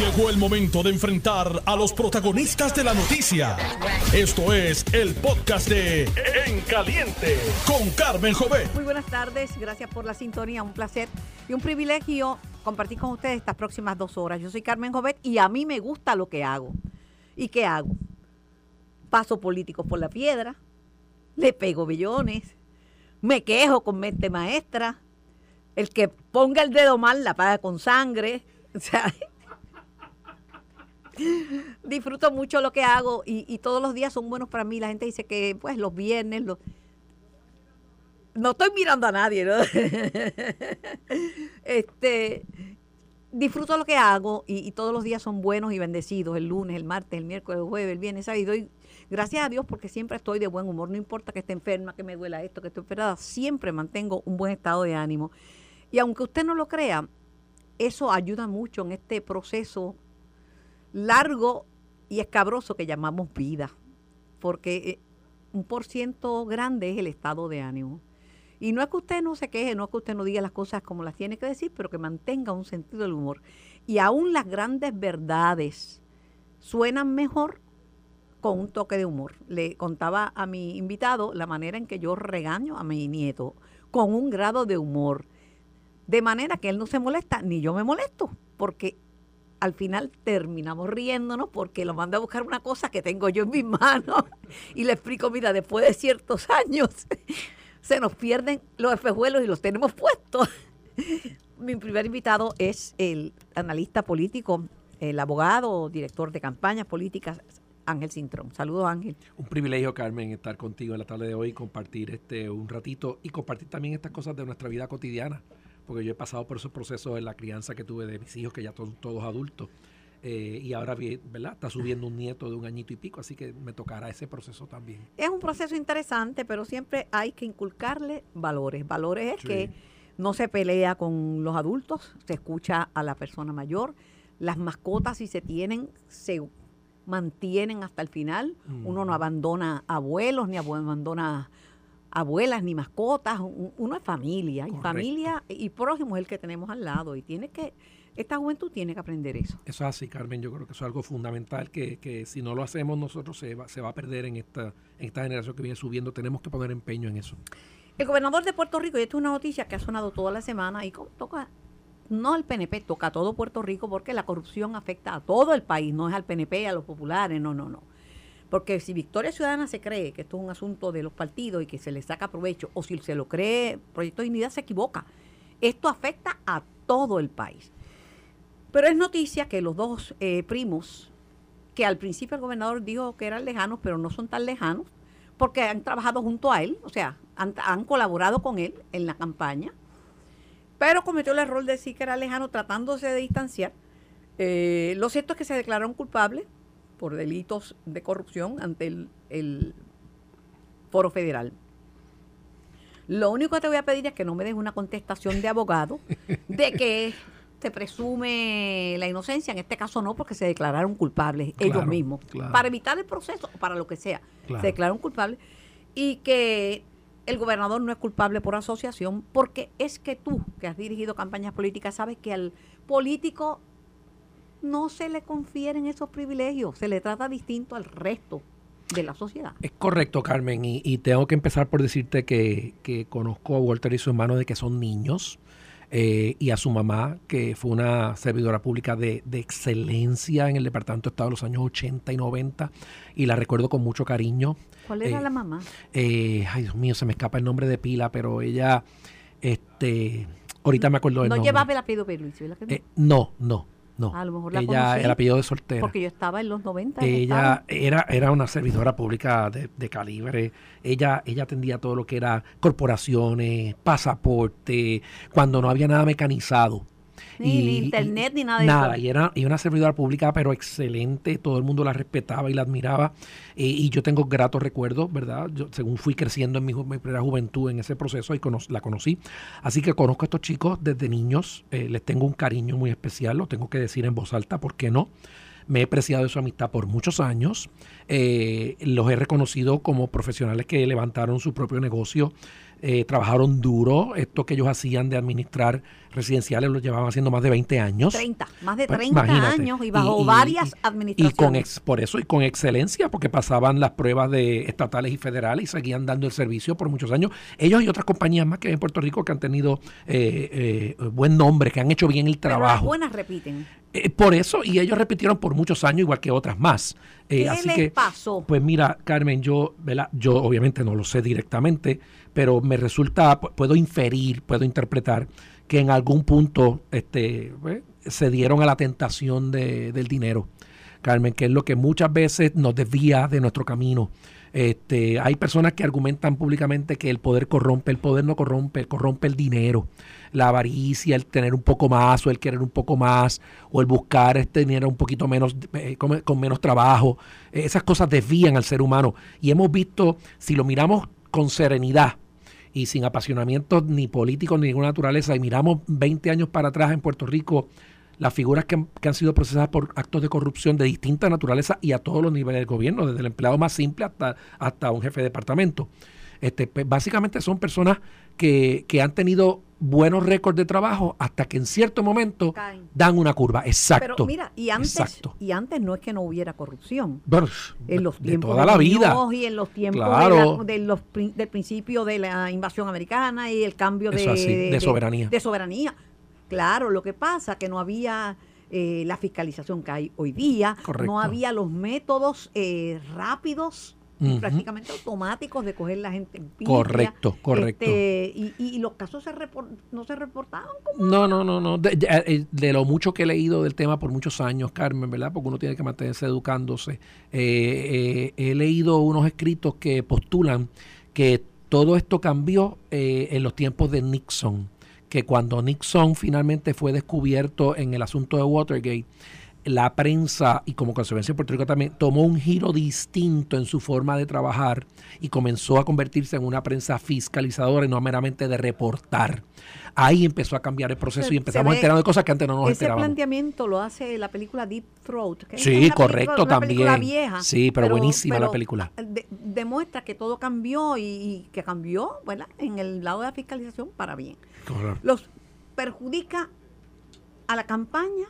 Llegó el momento de enfrentar a los protagonistas de la noticia. Esto es el podcast de En Caliente con Carmen Jovet. Muy buenas tardes, gracias por la sintonía, un placer y un privilegio compartir con ustedes estas próximas dos horas. Yo soy Carmen Jovet y a mí me gusta lo que hago. ¿Y qué hago? Paso políticos por la piedra, le pego billones, me quejo con mente maestra, el que ponga el dedo mal la paga con sangre. O sea, disfruto mucho lo que hago y, todos los días son buenos para mí. La gente dice que pues los viernes, los... no estoy mirando a nadie, ¿no? este, disfruto lo que hago y, todos los días son buenos y bendecidos, el lunes, el martes, el miércoles, el jueves, el viernes, Y doy gracias a Dios porque siempre estoy de buen humor, no importa que esté enferma, que me duela esto, que estoy enferma, siempre mantengo un buen estado de ánimo. Y aunque usted no lo crea, eso ayuda mucho en este proceso largo y escabroso que llamamos vida, porque eh, un por ciento grande es el estado de ánimo. Y no es que usted no se queje, no es que usted no diga las cosas como las tiene que decir, pero que mantenga un sentido del humor. Y aún las grandes verdades suenan mejor con un toque de humor. Le contaba a mi invitado la manera en que yo regaño a mi nieto, con un grado de humor. De manera que él no se molesta, ni yo me molesto, porque al final terminamos riéndonos porque lo manda a buscar una cosa que tengo yo en mis manos y le explico, mira, después de ciertos años se nos pierden los espejuelos y los tenemos puestos. Mi primer invitado es el analista político, el abogado, director de campañas políticas, Ángel Cintrón. Saludos, Ángel. Un privilegio, Carmen, estar contigo en la tarde de hoy, compartir este un ratito y compartir también estas cosas de nuestra vida cotidiana porque yo he pasado por esos procesos en la crianza que tuve de mis hijos, que ya son todos adultos. Eh, y ahora, ¿verdad? Está subiendo un nieto de un añito y pico, así que me tocará ese proceso también. Es un proceso interesante, pero siempre hay que inculcarle valores. Valores es que no se pelea con los adultos, se escucha a la persona mayor. Las mascotas, si se tienen, se mantienen hasta el final. Uno no abandona abuelos ni abandona abuelas ni mascotas, uno es familia, y familia y prójimo es el que tenemos al lado, y tiene que, esta juventud tiene que aprender eso. Eso es así, Carmen, yo creo que eso es algo fundamental, que, que si no lo hacemos nosotros se va, se va a perder en esta, en esta generación que viene subiendo, tenemos que poner empeño en eso. El gobernador de Puerto Rico, y esto es una noticia que ha sonado toda la semana, y toca no al PNP, toca a todo Puerto Rico porque la corrupción afecta a todo el país, no es al PNP, a los populares, no, no, no. Porque si Victoria Ciudadana se cree que esto es un asunto de los partidos y que se le saca provecho, o si se lo cree Proyecto de Dignidad, se equivoca. Esto afecta a todo el país. Pero es noticia que los dos eh, primos, que al principio el gobernador dijo que eran lejanos, pero no son tan lejanos, porque han trabajado junto a él, o sea, han, colaborado con él en la campaña, pero cometió el error de decir que era lejano tratándose de distanciar. Eh, lo cierto es que se declararon culpables por delitos de corrupción ante el, foro federal. Lo único que te voy a pedir es que no me des una contestación de abogado de que se presume la inocencia, en este caso no, porque se declararon culpables ellos mismos, para evitar el proceso, para lo que sea, se declararon culpables, y que el gobernador no es culpable por asociación, porque es que tú, que has dirigido campañas políticas, sabes que al político no se le confieren esos privilegios, se le trata distinto al resto de la sociedad. Es correcto, Carmen, y, tengo que empezar por decirte que, conozco a Walter y su hermano de que son niños. Eh, y a su mamá, que fue una servidora pública de, excelencia en el Departamento de Estado de los años 80 y 90, y la recuerdo con mucho cariño. ¿Cuál era eh, la mamá? Eh, ay, Dios mío, se me escapa el nombre de pila, pero ella, este, ahorita me acuerdo del no nombre. ¿No llevaba el apellido Luis? no, no. No, a lo mejor ella, el apellido de soltera. Porque yo estaba en los 90. Ella era, era una servidora pública de, calibre. Ella, ella atendía todo lo que era corporaciones, pasaporte, cuando no había nada mecanizado. Ni, internet ni nada de nada, y era y una servidora pública, pero excelente, todo el mundo la respetaba y la admiraba. Eh, y yo tengo gratos recuerdos, ¿verdad? Yo, según fui creciendo en mi, primera juventud en ese proceso y la conocí. Así que conozco a estos chicos desde niños, eh, les tengo un cariño muy especial, lo tengo que decir en voz alta, ¿por qué no? me he preciado de su amistad por muchos años. Eh, los he reconocido como profesionales que levantaron su propio negocio, trabajaron duro. Esto que ellos hacían de administrar residenciales los llevaban haciendo más de 20 años. 30, más de Pues, 30 imagínate. años y bajo Y- varias y- administraciones. Y con ex- por eso y con excelencia, porque pasaban las pruebas de estatales y federales y seguían dando el servicio por muchos años. Ellos y otras compañías más que hay en Puerto Rico que han tenido eh, eh, buen nombre, que han hecho bien el Pero las trabajo. buenas repiten. Eh, por eso, y ellos repitieron por muchos años, igual que otras más. Eh, ¿Qué así les que, pasó? Pues mira, Carmen, yo, ¿verdad? yo obviamente no lo sé directamente, pero me resulta, pu- puedo inferir, puedo interpretar que en algún punto este, pues, se dieron a la tentación de- del dinero, Carmen, que es lo que muchas veces nos desvía de nuestro camino. Este, hay personas que argumentan públicamente que el poder corrompe, el poder no corrompe, corrompe el dinero, la avaricia, el tener un poco más o el querer un poco más o el buscar este dinero un poquito menos eh, con, menos trabajo. Eh, esas cosas desvían al ser humano y hemos visto, si lo miramos con serenidad y sin apasionamientos ni políticos ni ninguna naturaleza y miramos 20 años para atrás en Puerto Rico, las figuras que han, que han sido procesadas por actos de corrupción de distinta naturaleza y a todos los niveles del gobierno, desde el empleado más simple hasta, hasta un jefe de departamento. Este, pues, básicamente son personas que, que han tenido buenos récords de trabajo hasta que en cierto momento Caen. dan una curva. Exacto. Pero mira, y antes, Exacto. y antes no es que no hubiera corrupción. Bueno, En los de tiempos toda la vida. Y en los tiempos Claro. de la- de los prin- del principio de la invasión americana y el cambio de, así, de soberanía. de soberanía. Claro, lo que pasa que no había eh, la fiscalización que hay hoy día, Correcto. no había los métodos eh, rápidos prácticamente automáticos de coger la gente en pintia. Correcto, correcto. Este, y, y los casos se repor- no se reportaban como No, no, no, no. De, de- eh, de lo mucho que he leído del tema por muchos años, Carmen, ¿verdad? Porque uno tiene que mantenerse educándose. Eh, eh, he leído unos escritos que postulan que todo esto cambió eh, en los tiempos de Nixon. Que cuando Nixon finalmente fue descubierto en el asunto de Watergate, la prensa y como consecuencia en Puerto Rico también tomó un giro distinto en su forma de trabajar y comenzó a convertirse en una prensa fiscalizadora y no meramente de reportar. Ahí empezó a cambiar el proceso Se- y empezamos a enterarnos de cosas que antes no nos Ese enterábamos. planteamiento lo hace la película Deep Throat. que es Sí, película- correcto, película también. vieja, Sí, pero buenísima la película. de- demuestra que todo cambió y, y que cambió ¿verdad? en el lado de la fiscalización para bien. Correcto. ¿Los perjudica a la campaña?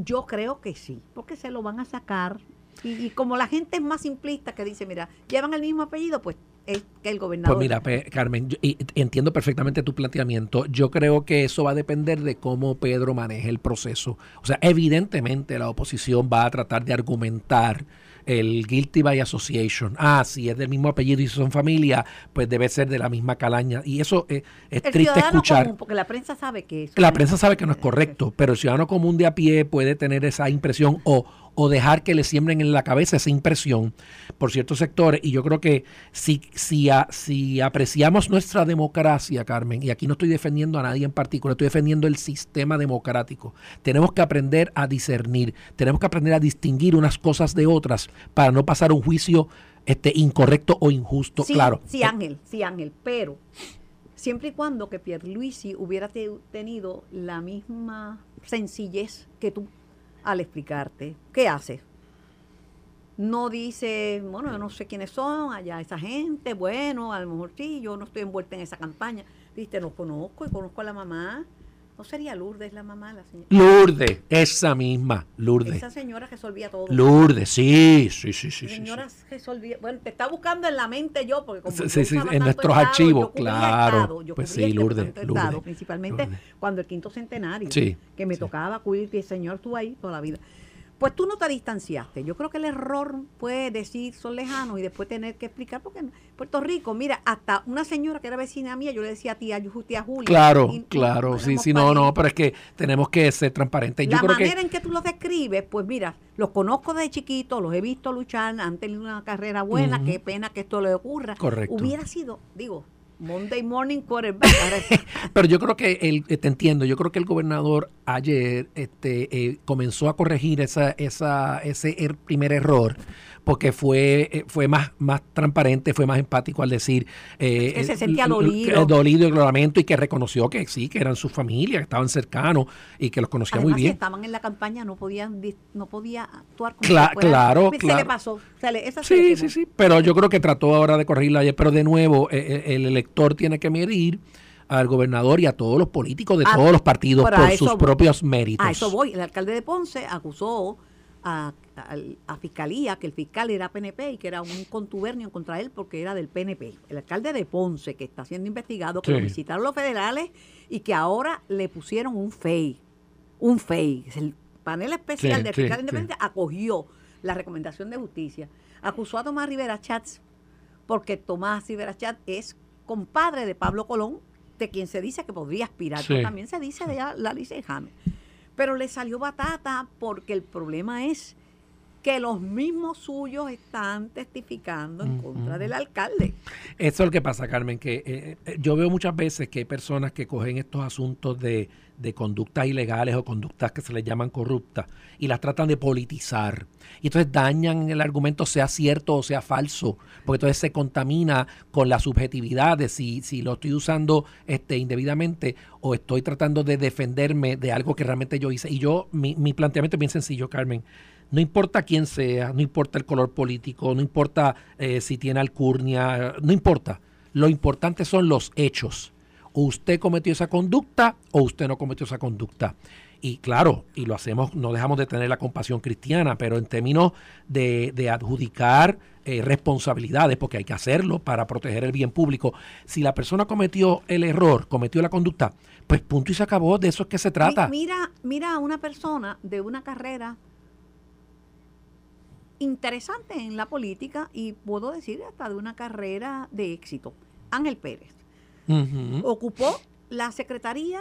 Yo creo que sí, porque se lo van a sacar. Y, y como la gente es más simplista que dice, mira, llevan el mismo apellido, pues es que el gobernador... Pues mira, Carmen, yo- y- entiendo perfectamente tu planteamiento. Yo creo que eso va a depender de cómo Pedro maneje el proceso. O sea, evidentemente la oposición va a tratar de argumentar el guilty by association. Ah, si es del mismo apellido y son familia, pues debe ser de la misma calaña. Y eso eh, es el triste escuchar. común, porque la prensa sabe que eso La prensa sabe que no es correcto, pero el ciudadano común de a pie puede tener esa impresión o, o dejar que le siembren en la cabeza esa impresión por ciertos sectores. Y yo creo que si, si, a- si apreciamos nuestra democracia, Carmen, y aquí no estoy defendiendo a nadie en particular, estoy defendiendo el sistema democrático, tenemos que aprender a discernir, tenemos que aprender a distinguir unas cosas de otras para no pasar un juicio este, incorrecto o injusto. Sí, claro. sí, Ángel, sí, Ángel, pero siempre y cuando que Pierluisi hubiera te- tenido la misma sencillez que tú al explicarte, ¿qué haces? No dice, bueno, yo no sé quiénes son allá esa gente, bueno, a lo mejor sí, yo no estoy envuelta en esa campaña. Dice, los conozco y conozco a la mamá. ¿No sería Lourdes la mamá? La señora? Lourdes, esa misma, Lourdes. Esa señora resolvía todo. Lourdes, sí, sí, sí, sí. sí, sí. Señora resolvía. Bueno, te está buscando en la mente yo, porque como Sí, yo sí, sí, en nuestros Estado, archivos, claro. Estado, yo Pues sí, Lourdes, Lourdes, principalmente Lourdes. cuando el quinto centenario, Sí, que me sí. tocaba cubrir, y el señor estuvo ahí toda la vida. Pues tú no te distanciaste. Yo creo que el error fue decir son lejanos y después tener que explicar, porque en Puerto Rico, mira, hasta una señora que era vecina mía, yo le decía tía, tía Julia. Claro, y- claro, y sí, sí, no, no, pero es que tenemos que ser transparentes. Yo la creo manera que en que tú los describes, pues mira, los conozco desde chiquito, los he visto luchar, han tenido una carrera buena, qué pena que esto le ocurra. Correcto. Hubiera sidido, digo, Monday morning quarterback. Pero yo creo que el, eh, te entiendo, yo creo que el gobernador ayer este, eh, comenzó a corregir esa, esa, ese er- primer error porque fue, eh, fue más, más transparente, fue más empático al decir eh, Que se sentía dolido. dolido y y que reconoció que sí, que eran su familia, que estaban cercanos y que los conocía Además, muy si bien. estaban en la campaña, no podían no podía actuar como Cla- si claro, se claro. le pasó. Se le, esa se le Sí, sí, sí, pero yo creo que trató ahora de corregirla ayer, pero de nuevo el elector tiene que medir al gobernador y a todos los políticos de todos los partidos por sus propios méritos. A eso voy. El alcalde de Ponce acusó a, Fiscalía que el fiscal era PNP y que era un contubernio contra él porque era del PNP. El alcalde de Ponce, que está siendo investigado, que lo visitaron los federales y que ahora le pusieron un FEI. Un FEI. El panel especial del fiscal independiente acogió la recomendación de justicia. Acusó a Tomás Rivera Chats porque Tomás Rivera Chats es compadre de Pablo Colón, de quien se dice que podría aspirar, pero también se dice de la Alicia James. Pero le salió batata porque el problema es que los mismos suyos están testificando en contra del alcalde. Eso es lo que pasa, Carmen, que eh, eh, yo veo muchas veces que hay personas que cogen estos asuntos de, de conductas ilegales o conductas que se les llaman corruptas y las tratan de politizar. Y entonces dañan el argumento, sea cierto o sea falso, porque entonces se contamina con la subjetividad de si, si lo estoy usando este, indebidamente o estoy tratando de defenderme de algo que realmente yo hice. Y yo, mi, mi planteamiento es bien sencillo, Carmen. No importa quién sea, no importa el color político, no importa eh, si tiene alcurnia, no importa. Lo importante son los hechos o usted cometió esa conducta o usted no cometió esa conducta. Y claro, y lo hacemos, no dejamos de tener la compasión cristiana, pero en términos de, adjudicar eh, responsabilidades, porque hay que hacerlo para proteger el bien público, si la persona cometió el error, cometió la conducta, pues punto y se acabó, de eso es que se trata. Mira, mira a una persona de una carrera interesante en la política y puedo decir hasta de una carrera de éxito, Ángel Pérez ocupó la secretaría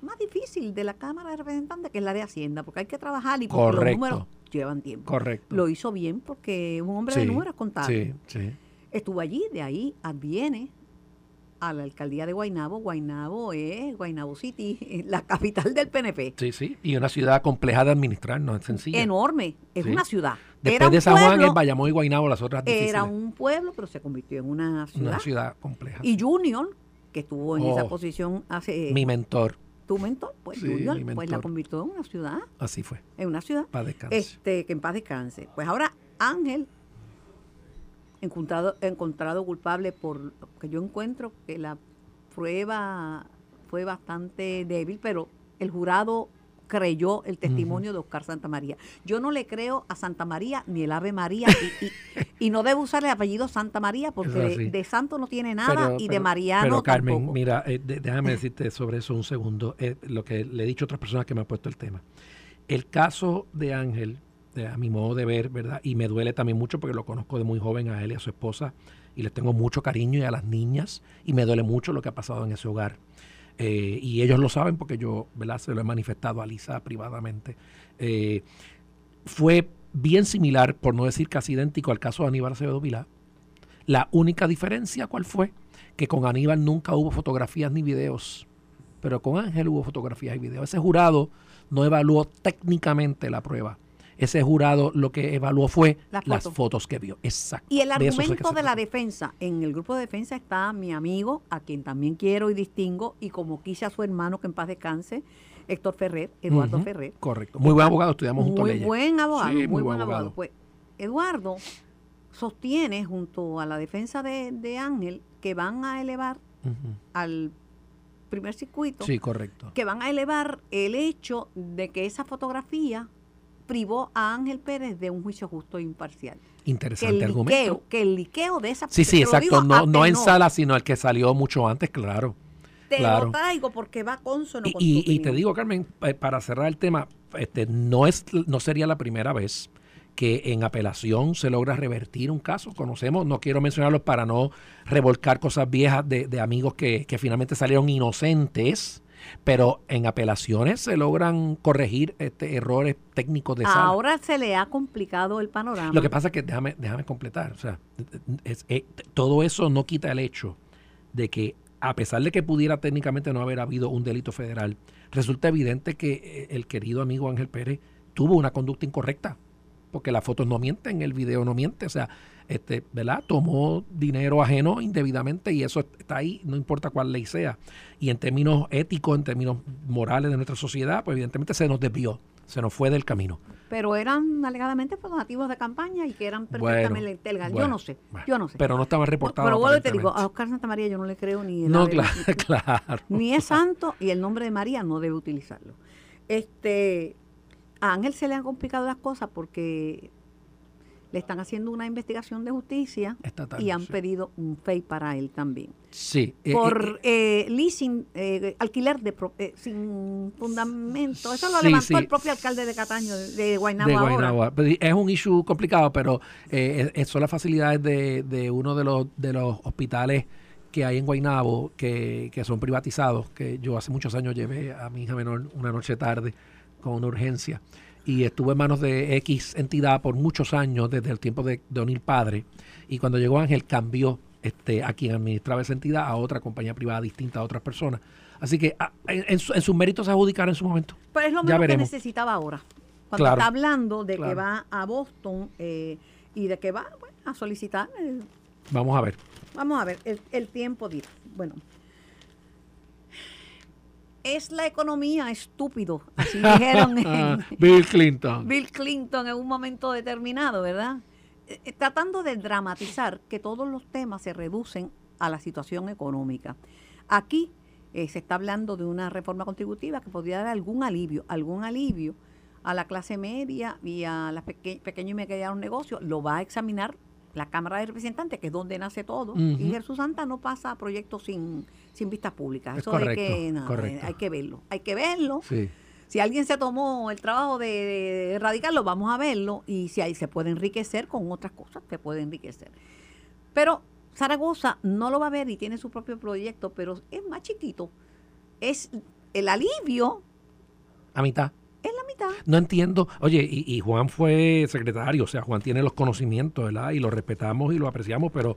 más difícil de la Cámara de Representantes, que es la de Hacienda, porque hay que trabajar y porque los números llevan tiempo. Correcto. Lo hizo bien porque un hombre de números contables. Estuvo allí, de ahí adviene a la alcaldía de Guaynabo. Guaynabo es Guaynabo City, la capital del PNP. Sí, sí, y una ciudad compleja de administrar, no es sencilla. Enorme, es una ciudad. Después de San Juan, es Bayamón y Guaynabo, las otras difíciles. Era un pueblo, pero se convirtió en una ciudad. Una ciudad compleja. Y Junior, que estuvo en esa oh, posición hace... Mi mentor. Tu mentor, pues Junior, pues la convirtió en una ciudad. Así fue. En una ciudad. Paz descanse. Este, que en paz descanse. Pues ahora Ángel encontrado, encontrado culpable por lo que yo encuentro que la prueba fue bastante débil, pero el jurado creyó el testimonio de Oscar Santa María. Yo no le creo a Santa María ni el Ave María y, no debo usar el apellido Santa María porque de, santo no tiene nada y de mariano Pero Carmen, mira, eh, déjame decirte sobre eso un segundo, eh, lo que le he dicho a otras personas que me han puesto el tema. El caso de Ángel, a mi modo de ver, ¿verdad? Y me duele también mucho porque lo conozco de muy joven a él y a su esposa y les tengo mucho cariño y a las niñas y me duele mucho lo que ha pasado en ese hogar. Eh, y ellos lo saben porque yo ¿verdad? se lo he manifestado a Lisa privadamente. Eh, fue bien similar, por no decir casi idéntico, al caso de Aníbal Acevedo Vilá. La única diferencia, ¿cuál fue? Que con Aníbal nunca hubo fotografías ni videos, pero con Ángel hubo fotografías y videos. Ese jurado no evaluó técnicamente la prueba ese jurado lo que evaluó fue las fotos que vio. Exacto. Y el argumento de, la defensa, en el grupo de defensa está mi amigo, a quien también quiero y distingo, y como quise a su hermano que en paz descanse, Héctor Ferrer, Eduardo Ferrer. Correcto. Muy buen abogado, estudiamos juntos Muy buen abogado, muy, buen abogado. Pues Eduardo sostiene junto a la defensa de, Ángel que van a elevar al primer circuito. Sí, correcto. Que van a elevar el hecho de que esa fotografía privó a Ángel Pérez de un juicio justo e imparcial. Interesante que argumento. que el liqueo de esa Sí, sí, exacto. No, no en sala, sino el que salió mucho antes, claro. Te lo traigo porque va consono y, con y, y te digo, Carmen, para cerrar el tema, este, no, es, no sería la primera vez que en apelación se logra revertir un caso. Conocemos, no quiero mencionarlos para no revolcar cosas viejas de, de amigos que, que, finalmente salieron inocentes pero en apelaciones se logran corregir este, errores técnicos de sala. Ahora se le ha complicado el panorama. Lo que pasa es que, déjame, déjame completar, o sea, eh, todo eso no quita el hecho de que a pesar de que pudiera técnicamente no haber habido un delito federal, resulta evidente que eh, el querido amigo Ángel Pérez tuvo una conducta incorrecta, porque las fotos no mienten, el video no miente, o sea, este, ¿verdad? Tomó dinero ajeno indebidamente y eso está ahí, no importa cuál ley sea. Y en términos éticos, en términos morales de nuestra sociedad, pues evidentemente se nos desvió. se nos fue del camino. Pero eran alegadamente pues, donativos de campaña y que eran Bueno, perfectamente legales. yo bueno, no sé, bueno. yo no sé. Pero no estaba reportado. Pero vuelvo te digo, a. Oscar Santa María yo no le creo ni No, claro, claro. ni es santo y el nombre de María no debe utilizarlo. Este, a Ángel se le han complicado las cosas porque le están haciendo una investigación de justicia Estatal, y han sí. pedido un FEI para él también. Sí. eh, Por eh, eh, leasing, eh, alquiler de pro- eh, sin fundamento. Eso lo Sí, levantó sí. el propio alcalde de Cataño, de, Guaynabo de ahora. Guaynabo. Sí, Es un issue complicado, pero eh, es- son las facilidades de, de uno de los, de los hospitales que hay en Guaynabo que, que son privatizados, que yo hace muchos años llevé a mi hija menor una noche tarde con una urgencia y estuvo en manos de X entidad por muchos años, desde el tiempo de, de O'Neill Padre, y cuando llegó Ángel cambió este, a quien administraba esa entidad a otra compañía privada distinta a otras personas. Así que ah, en, en su- en sus méritos se adjudicaron en su momento. Pero es lo mismo que necesitaba ahora. Cuando Claro, está hablando de que va a Boston eh, y de que va bueno, a solicitar. eh, Vamos a ver. vamos a ver, el, el tiempo dirá. Bueno. Es la economía estúpido, así dijeron en Bill Clinton. Bill Clinton en un momento determinado, ¿verdad? Eh, eh, tratando de dramatizar que todos los temas se reducen a la situación económica. Aquí eh, se está hablando de una reforma contributiva que podría dar algún alivio, algún alivio a la clase media y a los pequeños y medianos negocios. Lo va a examinar la Cámara de Representantes, que es donde nace todo. Y. Jesús Santa no pasa a proyectos sin, sin vistas públicas. Es Eso hay, correcto, que, nada, correcto. hay que verlo. Hay que verlo. Sí. Si alguien se tomó el trabajo de, de erradicarlo, vamos a verlo. Y si ahí se puede enriquecer con otras cosas, se puede enriquecer. Pero Zaragoza no lo va a ver y tiene su propio proyecto, pero es más chiquito. Es el alivio A mitad. La mitad. No entiendo. Oye, y, y Juan fue secretario, o sea, Juan tiene los conocimientos, ¿verdad? Y lo respetamos y lo apreciamos, pero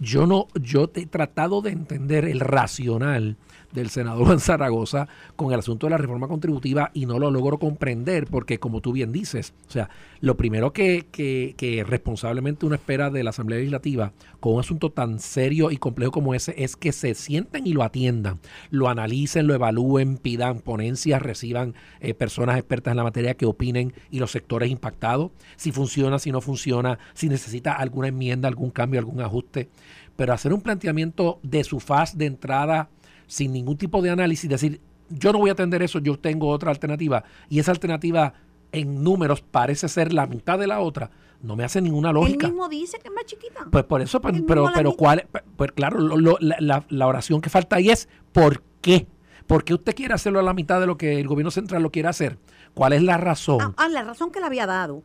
yo no, yo te he tratado de entender el racional del senador Juan Zaragoza con el asunto de la reforma contributiva y no lo logro comprender porque como tú bien dices, o sea, lo primero que, que, que responsablemente uno espera de la Asamblea Legislativa con un asunto tan serio y complejo como ese es que se sienten y lo atiendan, lo analicen, lo evalúen, pidan ponencias, reciban eh, personas expertas en la materia que opinen y los sectores impactados, si funciona, si no funciona, si necesita alguna enmienda, algún cambio, algún ajuste, pero hacer un planteamiento de su faz de entrada sin ningún tipo de análisis, decir, yo no voy a atender eso, yo tengo otra alternativa, y esa alternativa en números parece ser la mitad de la otra, no me hace ninguna Él lógica. mismo dice que es más chiquita. Pues por eso, pues, Él pero, pero cuál, pues claro, lo- lo- la, la- la oración que falta ahí es ¿por qué? ¿Por qué usted quiere hacerlo a la mitad de lo que el gobierno central lo quiere hacer? ¿Cuál es la razón? Ah, ah, la razón que le había dado,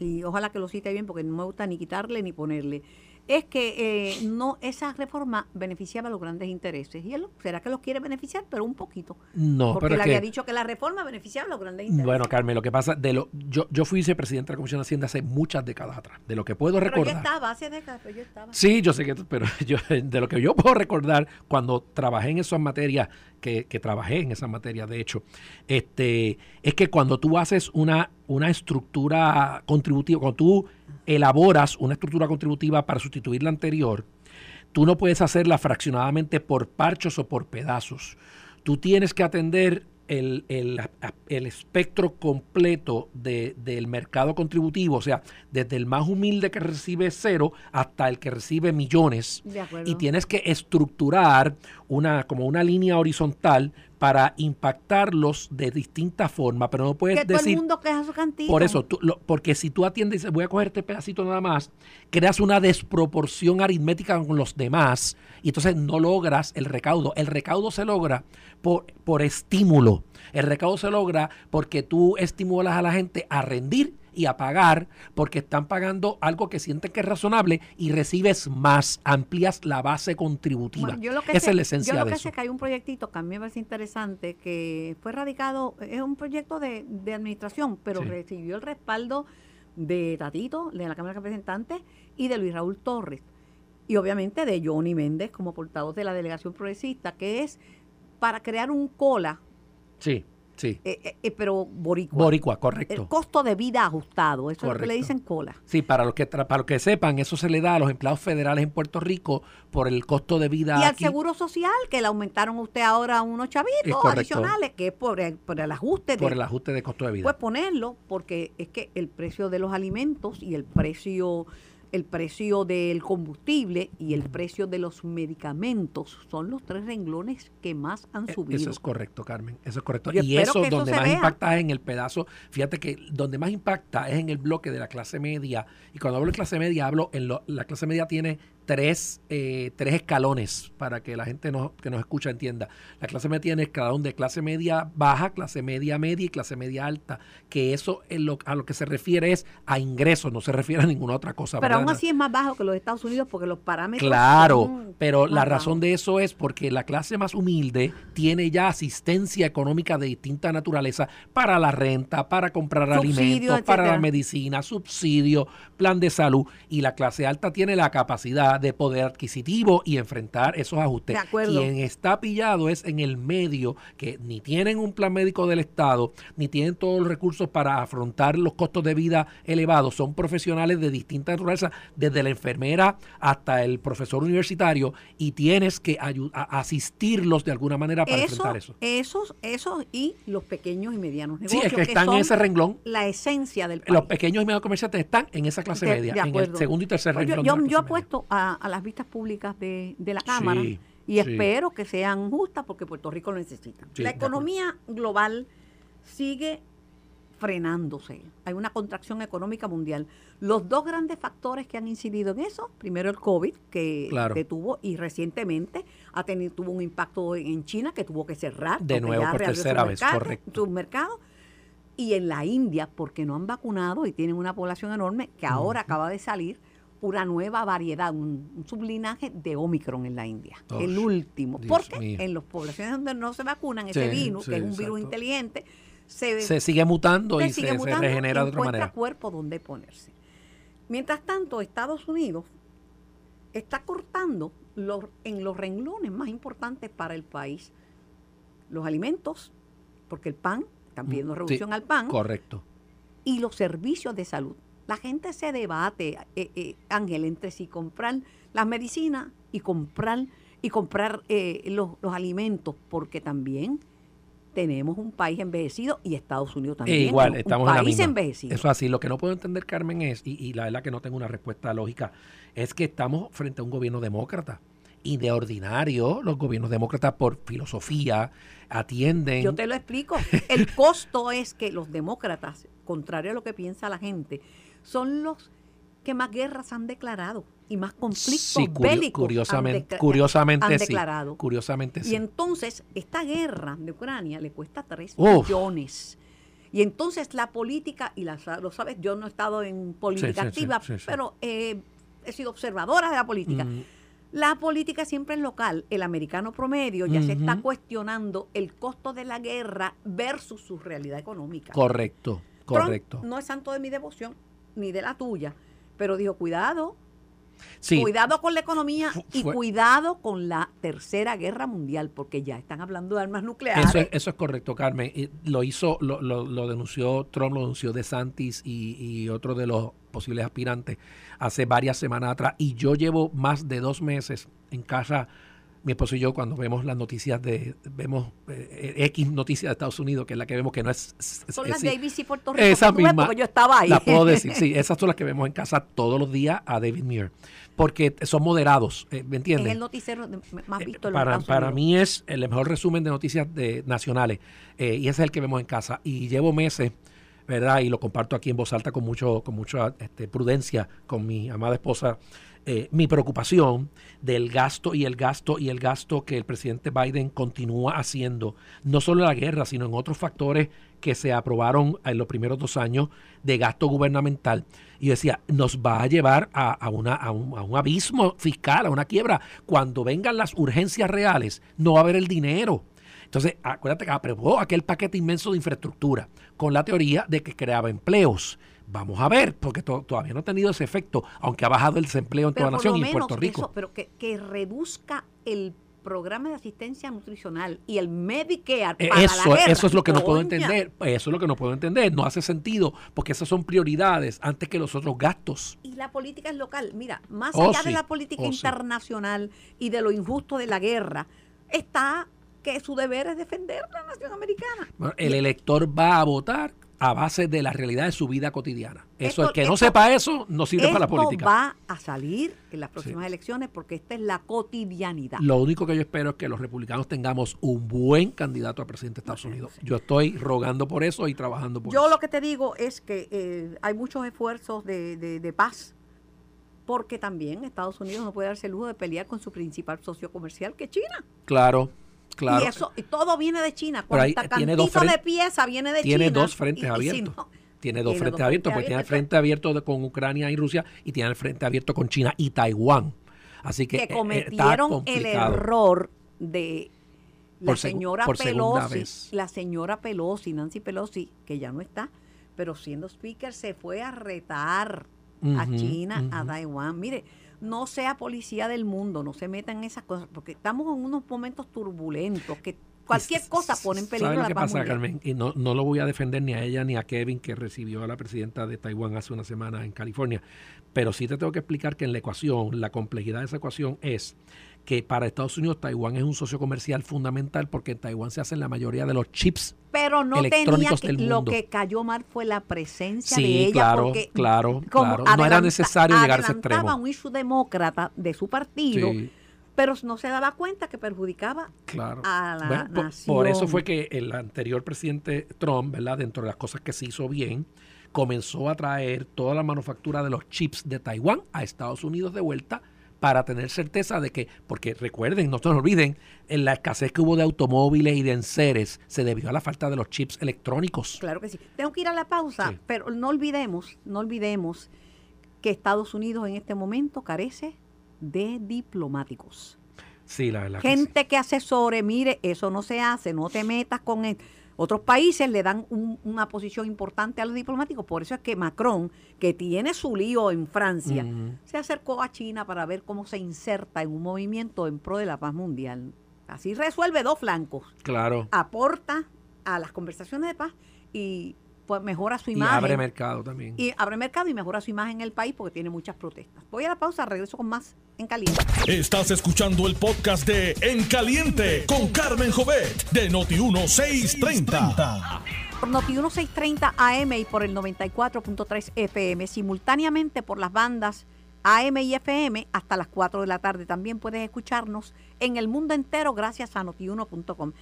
y ojalá que lo cite bien porque no me gusta ni quitarle ni ponerle, es que eh, no esa reforma beneficiaba a los grandes intereses. Y él será que los quiere beneficiar, pero un poquito. no, porque pero le había dicho que la reforma beneficiaba a los grandes intereses. bueno, Carmen, lo que pasa, de lo, yo, yo fui vicepresidente de la Comisión de Hacienda hace muchas décadas atrás. De lo que puedo pero yo recordar. estaba hace décadas, pero yo estaba. Sí, yo sé que, pero yo, de lo que yo puedo recordar cuando trabajé en esas materias, que, que trabajé en esas materias, de hecho, este, es que cuando tú haces una, una estructura contributiva, cuando tú elaboras una estructura contributiva para sustituir la anterior, tú no puedes hacerla fraccionadamente por parchos o por pedazos. Tú tienes que atender el, el- el espectro completo de- del mercado contributivo, o sea, desde el más humilde que recibe cero hasta el que recibe millones. De acuerdo. Y tienes que estructurar una, como una línea horizontal para impactarlos de distinta forma, pero no puedes que todo el decir... mundo queja su cantito. Por eso, tú- lo- porque si tú atiendes y dices, voy a coger este pedacito nada más, creas una desproporción aritmética con los demás y entonces no logras el recaudo. El recaudo se logra por, por estímulo. El recaudo se logra porque tú estimulas a la gente a rendir y a pagar porque están pagando algo que sienten que es razonable y recibes más, amplías la base contributiva. Bueno, yo lo que Esa sé, es la esencia yo lo de que eso. sé que hay un proyectito que a mí me parece interesante que fue radicado, es un proyecto de, de administración, pero Sí. recibió el respaldo de Tatito, de la Cámara de Representantes y de Luis Raúl Torres. Y obviamente de Johnny Méndez como portavoz de la delegación progresista, que es para crear un cola Sí, Sí. Eh, eh, pero boricua. Boricua, correcto. El costo de vida ajustado, eso es lo que le dicen cola. Sí, para los que para los que sepan, eso se le da a los empleados federales en Puerto Rico por el costo de vida. Y al seguro social, que le aumentaron a usted ahora unos chavitos adicionales, que es por el, por el ajuste. Por el ajuste de costo de vida. Pues ponerlo, porque es que el precio de los alimentos y el precio el precio del combustible y el precio de los medicamentos son los tres renglones que más han e, subido. Eso es correcto, Carmen. Eso es correcto. y eso, donde más impacta es en el pedazo. Fíjate que donde más impacta es en el bloque de la clase media. Y cuando hablo de clase media, hablo en lo, la clase media tiene tres, eh, tres escalones para que la gente no, que nos escucha entienda. La clase media tiene escalón de clase media baja, clase media media y clase media alta, que eso lo, a lo que se refiere es a ingresos, no se refiere a ninguna otra cosa. Pero aún así es más bajo que los Estados Unidos porque los parámetros... Claro, pero la razón de eso es porque la clase más humilde tiene ya asistencia económica de distinta naturaleza para la renta, para comprar alimentos, para la medicina, subsidio, plan de salud, y la clase alta tiene la capacidad de poder adquisitivo y enfrentar esos ajustes. Quien está pillado es en el medio que ni tienen un plan médico del Estado, ni tienen todos los recursos para afrontar los costos de vida elevados. Son profesionales de distinta naturaleza, desde la enfermera hasta el profesor universitario, y tienes que asistirlos de alguna manera para enfrentar eso. Esos, esos y los pequeños y medianos negocios. Sí, es que están en ese renglón. La esencia del país. Los pequeños y medianos comerciantes están en esa clase media, en el segundo y tercer pues renglón. Yo, yo, apuesto a a, las vistas públicas de, la Cámara y espero que sean justas porque Puerto Rico lo necesita. la economía global sigue frenándose. Hay una contracción económica mundial. Los dos grandes factores que han incidido en eso, primero el COVID, que tuvo y recientemente ha tenido, tuvo un impacto en China que tuvo que cerrar. De nuevo por tercera vez, correcto. Sus mercados. Y en la India, porque no han vacunado y tienen una población enorme que ahora acaba de salir una nueva variedad, un, sublinaje de Omicron en la India, el último. porque en las poblaciones donde no se vacunan, ese virus, que es un virus inteligente, se, sigue mutando y se, regenera de otra manera. cuerpo donde ponerse. Mientras tanto, Estados Unidos está cortando los, en los renglones más importantes para el país los alimentos, porque el pan, están pidiendo mm, reducción al pan. Correcto. Y los servicios de salud. La gente se debate, eh, eh, Ángel, entre si comprar las medicinas y comprar, y comprar eh, los, alimentos, porque también tenemos un país envejecido y Estados Unidos también. igual, estamos un país envejecido. Eso así. Lo que no puedo entender, Carmen, es, y, y la verdad que no tengo una respuesta lógica, es que estamos frente a un gobierno demócrata y de ordinario los gobiernos demócratas por filosofía atienden. Yo te lo explico. El costo es que los demócratas, contrario a lo que piensa la gente, son los que más guerras han declarado y más conflictos bélicos curiosamente, curiosamente declarado. Curiosamente y entonces, esta guerra de Ucrania le cuesta 3 millones. Y entonces la política, y la, lo sabes, yo no he estado en política activa, pero he sido observadora de la política. Mm. La política siempre es local. El americano promedio ya se está cuestionando el costo de la guerra versus su realidad económica. Correcto, correcto. no es santo de mi devoción, ni de la tuya, pero dijo, cuidado, Cuidado con la economía y cuidado con la tercera guerra mundial, porque ya están hablando de armas nucleares. Eso es, eso es correcto, Carmen. Lo hizo, lo, lo, denunció Trump, lo denunció De Santis y, y otro de los posibles aspirantes hace varias semanas atrás. Y yo llevo más de dos meses en casa mi esposo y yo cuando vemos las noticias de, vemos eh, X noticias de Estados Unidos, que es la que vemos que no es... Son las de ABC Puerto Rico. Esa misma. yo estaba ahí. La puedo decir, sí, esas son las que vemos en casa todos los días a David Muir, porque son moderados, eh, ¿me entiendes? Es el noticiero más eh, visto en para, para mí es el mejor resumen de noticias de, nacionales, y ese es el que vemos en casa. Y llevo meses... ¿verdad? Y lo comparto aquí en voz alta con mucho, con mucha este, prudencia con mi amada esposa eh, mi preocupación del gasto y el gasto y el gasto que el presidente Biden continúa haciendo, no solo en la guerra, sino en otros factores que se aprobaron en los primeros dos años de gasto gubernamental. Y decía, nos va a llevar a, una, a, un, a un abismo fiscal, a una quiebra. Cuando vengan las urgencias reales, no va a haber el dinero. Entonces, acuérdate que aprobó aquel paquete inmenso de infraestructura con la teoría de que creaba empleos. Vamos a ver, porque todavía no ha tenido ese efecto, aunque ha bajado el desempleo en toda la nación y en Puerto Rico. pero que, reduzca el programa de asistencia nutricional y el Medicare Eh, para la Eso, guerra. eso es lo que no puedo entender. Eso es lo que no puedo entender. No hace sentido porque esas son prioridades antes que los otros gastos. Y la política es local. Mira, más Oh, allá sí. de la política Oh, sí. internacional y de lo injusto de la guerra, está que su deber es defender la nación americana. Bueno, El elector va a votar a base de la realidad de su vida cotidiana. Eso, Esto- el que no sepa eso, no sirve para la política. va a salir en las próximas elecciones porque esta es la cotidianidad. Lo único que yo espero es que los republicanos tengamos un buen candidato a presidente de Estados Unidos. Yo estoy rogando por eso y trabajando por Yo eso. lo que te digo es que eh, hay muchos esfuerzos de, de- de paz, porque también Estados Unidos no puede darse el lujo de pelear con su principal socio comercial, que es China. Claro, claro. Y eso y todo viene de China. Cuanta tiene cantito de pieza viene de tiene China. dos frentes y- y si abiertos. no- tiene dos tiene frentes dos abiertos, porque tiene el frente abierto con Ucrania y Rusia y tiene el frente abierto con China y Taiwán. Así que, que eh, está cometieron el error de la Por señora por Pelosi, vez. la señora Pelosi, Nancy Pelosi, que ya no está, pero siendo speaker se fue a retar a China, a. Taiwán. Mire, no sea policía del mundo, no se meta en esas cosas, porque estamos en unos momentos turbulentos que cualquier cosa pone en peligro ¿Sabe lo la que paz pasa, mundial. Carmen? Y no, no lo voy a defender ni a ella ni a Kevin, que recibió a la presidenta de Taiwán hace una semana en California. Pero sí te tengo que explicar que en la ecuación, la complejidad de esa ecuación es que para Estados Unidos Taiwán es un socio comercial fundamental porque en Taiwán se hacen la mayoría de los chips. Pero no tenía electrónicos que, del lo mundo. que cayó mal fue la presencia Sí, de ella claro, porque claro, claro. No era necesario llegar a ese extremo. un issue demócrata de su partido, Sí, pero no se daba cuenta que perjudicaba claro. a la Bueno, nación. por eso fue que el anterior presidente Trump, ¿verdad? Dentro de las cosas que se hizo bien, comenzó a traer toda la manufactura de los chips de Taiwán a Estados Unidos de vuelta para tener certeza de que, porque recuerden, no se nos olviden, en la escasez que hubo de automóviles y de enseres se debió a la falta de los chips electrónicos. Claro que sí. Tengo que ir a la pausa, Sí. pero no olvidemos, no olvidemos que Estados Unidos en este momento carece de diplomáticos. Sí, la verdad. que sí. Gente que asesore, mire, eso no se hace, no te metas con él. Otros países le dan un- una posición importante a los diplomáticos, por eso es que Macron, que tiene su lío en Francia, se acercó a China para ver cómo se inserta en un movimiento en pro de la paz mundial. Así resuelve dos flancos, Claro. aporta a las conversaciones de paz y pues mejora su Y imagen. abre mercado también. y abre mercado y mejora su imagen en el país porque tiene muchas protestas. Voy a la pausa, regreso con más en caliente. Estás escuchando el podcast de En Caliente con Carmen Jovet de Noti1630. Por Noti 1630 AM y por el 94.3 FM, simultáneamente por las bandas AM y FM hasta las 4 de la tarde. También puedes escucharnos en el mundo entero gracias a notiuno.com.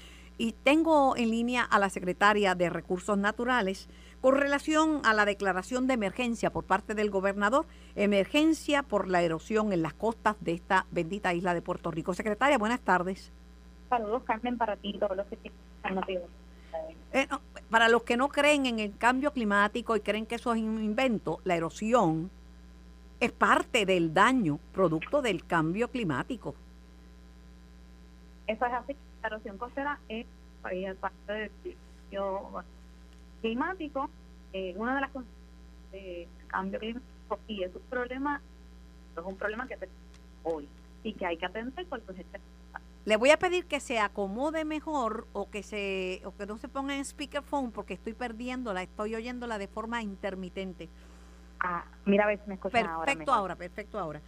Y tengo en línea a la secretaria de Recursos Naturales con relación a la declaración de emergencia por parte del gobernador, emergencia por la erosión en las costas de esta bendita isla de Puerto Rico. Secretaria, buenas tardes. Saludos, Carmen, para ti y todos los que están. Eh, no, para los que no creen en el cambio climático y creen que eso es un invento, la erosión es parte del daño producto del cambio climático. Eso es así. La erosión costera es parte del cambio climático. Eh, una de las cosas del cambio climático y es un problema, es un problema que tenemos hoy y que hay que atender porque este Le voy a pedir que se acomode mejor o que se o que no se ponga en speakerphone porque estoy perdiéndola, estoy oyéndola de forma intermitente. Ah, mira a ver si me escuchan ahora. Perfecto mejor. ahora, perfecto ahora.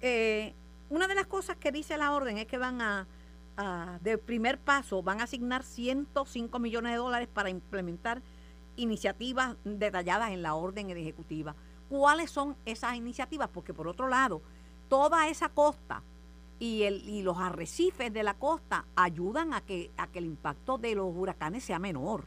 Eh, una de las cosas que dice la orden es que van a, a, de primer paso, van a asignar 105 millones de dólares para implementar iniciativas detalladas en la orden ejecutiva. ¿Cuáles son esas iniciativas? Porque por otro lado, toda esa costa y, el, y los arrecifes de la costa ayudan a que, a que el impacto de los huracanes sea menor.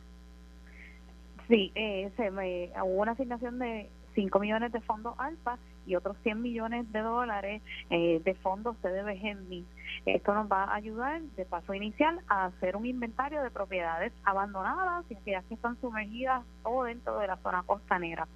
Sí, eh, se me, hubo una asignación de 5 millones de fondos ALPA y otros 100 millones de dólares eh, de fondos CDBG. Esto nos va a ayudar de paso inicial a hacer un inventario de propiedades abandonadas y aquellas que están sumergidas o dentro de la zona costanera.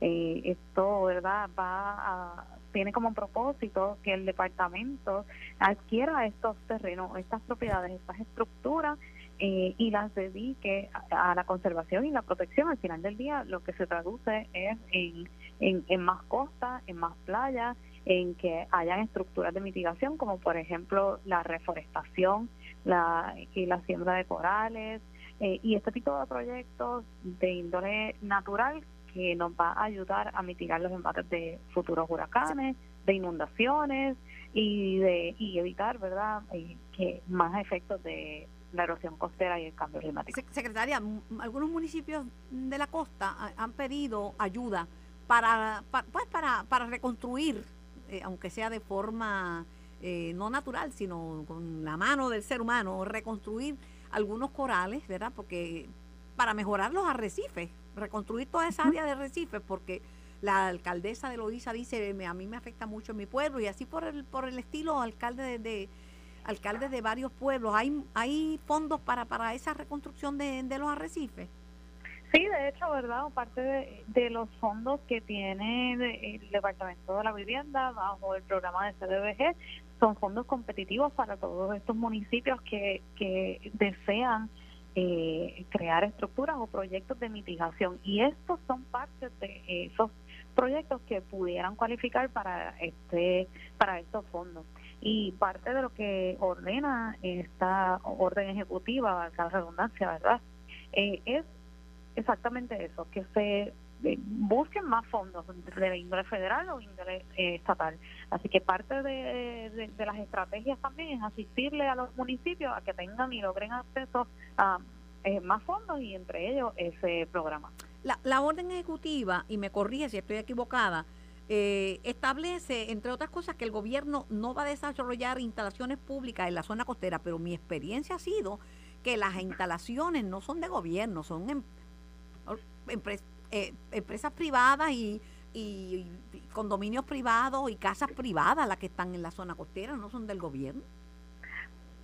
Eh, esto, ¿verdad? Va a, tiene como propósito que el departamento adquiera estos terrenos, estas propiedades, estas estructuras eh, y las dedique a, la conservación y la protección. Al final del día lo que se traduce es en, en, más costas, en más playas, en que hayan estructuras de mitigación como por ejemplo la reforestación la, y la siembra de corales eh, y este tipo de proyectos de índole natural que nos va a ayudar a mitigar los embates de futuros huracanes, de inundaciones y de y evitar, ¿verdad?, eh, que más efectos de la erosión costera y el cambio climático. Secretaria, algunos municipios de la costa han pedido ayuda para, para pues para, para reconstruir, eh, aunque sea de forma eh, no natural, sino con la mano del ser humano, reconstruir algunos corales, ¿verdad? Porque para mejorar los arrecifes, reconstruir toda esa área de arrecifes, porque la alcaldesa de Loíza dice, a mí me afecta mucho mi pueblo, y así por el, por el estilo alcalde de, alcaldes de varios pueblos, ¿hay, hay fondos para, para esa reconstrucción de, los arrecifes? Sí, de hecho, ¿verdad? Parte de, los fondos que tiene el Departamento de la Vivienda bajo el programa de CDBG son fondos competitivos para todos estos municipios que, que desean eh, crear estructuras o proyectos de mitigación y estos son parte de esos proyectos que pudieran cualificar para este para estos fondos y parte de lo que ordena esta orden ejecutiva valga la redundancia verdad eh, es exactamente eso que se eh, busquen más fondos de índole federal o índole estatal. Así que parte de, las estrategias también es asistirle a los municipios a que tengan y logren acceso a eh, más fondos y entre ellos ese programa. La, la orden ejecutiva, y me corrige si estoy equivocada, eh, establece, entre otras cosas, que el gobierno no va a desarrollar instalaciones públicas en la zona costera, pero mi experiencia ha sido que las instalaciones no son de gobierno, son em, eh, empresas privadas y, condominios privados y casas privadas las que están en la zona costera, no son del gobierno.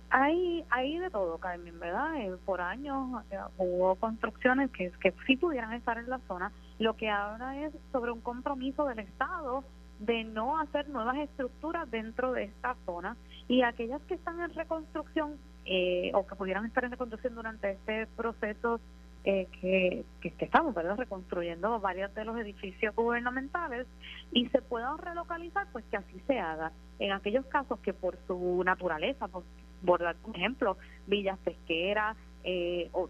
Hay, hay de todo, Carmen, ¿verdad? Eh, por años eh, hubo construcciones que, que sí pudieran estar en la zona. Lo que ahora es sobre un compromiso del Estado de no hacer nuevas estructuras dentro de esta zona y aquellas que están en reconstrucción eh, o que pudieran estar en reconstrucción durante este proceso que, que, que, estamos reconstruyendo varios de los edificios gubernamentales y se puedan relocalizar, pues que así se haga. En aquellos casos que por su naturaleza, por por ejemplo, villas pesqueras eh, o,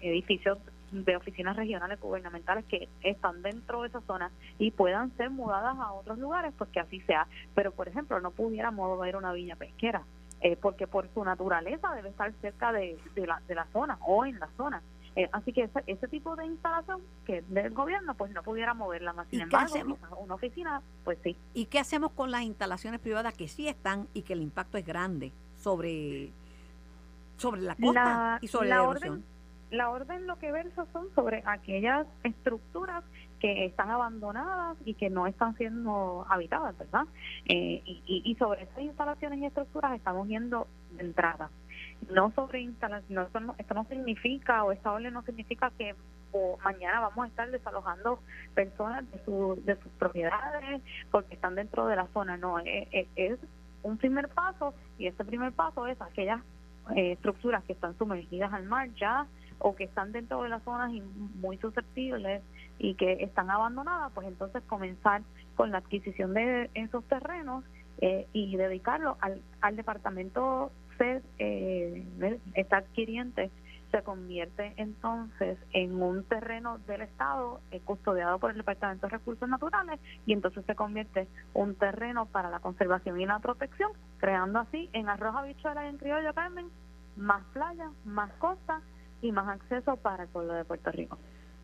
edificios de oficinas regionales gubernamentales que están dentro de esa zona y puedan ser mudadas a otros lugares, pues que así sea. Pero, por ejemplo, no pudiéramos ver una villa pesquera, eh, porque por su naturaleza debe estar cerca de, de, la, de la zona o en la zona. Eh, así que ese, ese, tipo de instalación que del gobierno pues no pudiera moverla más. Sin embargo, una oficina, pues sí. ¿Y qué hacemos con las instalaciones privadas que sí están y que el impacto es grande? sobre, sobre la costa y sobre la, orden. La orden lo que versa son sobre aquellas estructuras que están abandonadas y que no están siendo habitadas, ¿verdad? Eh, y, y, sobre esas instalaciones y estructuras estamos viendo de entrada. No sobre instalaciones, esto no significa, o esta orden no significa que o mañana vamos a estar desalojando personas de, su, de sus propiedades porque están dentro de la zona. No, es, es un primer paso y ese primer paso es aquellas eh, estructuras que están sumergidas al mar ya o que están dentro de las zonas muy susceptibles y que están abandonadas, pues entonces comenzar con la adquisición de esos terrenos eh, y dedicarlo al, al departamento ser eh, adquiriente se convierte entonces en un terreno del Estado eh, custodiado por el Departamento de Recursos Naturales y entonces se convierte un terreno para la conservación y la protección, creando así en arroz habichuela y en criollo Carmen más playa, más costa y más acceso para el pueblo de Puerto Rico.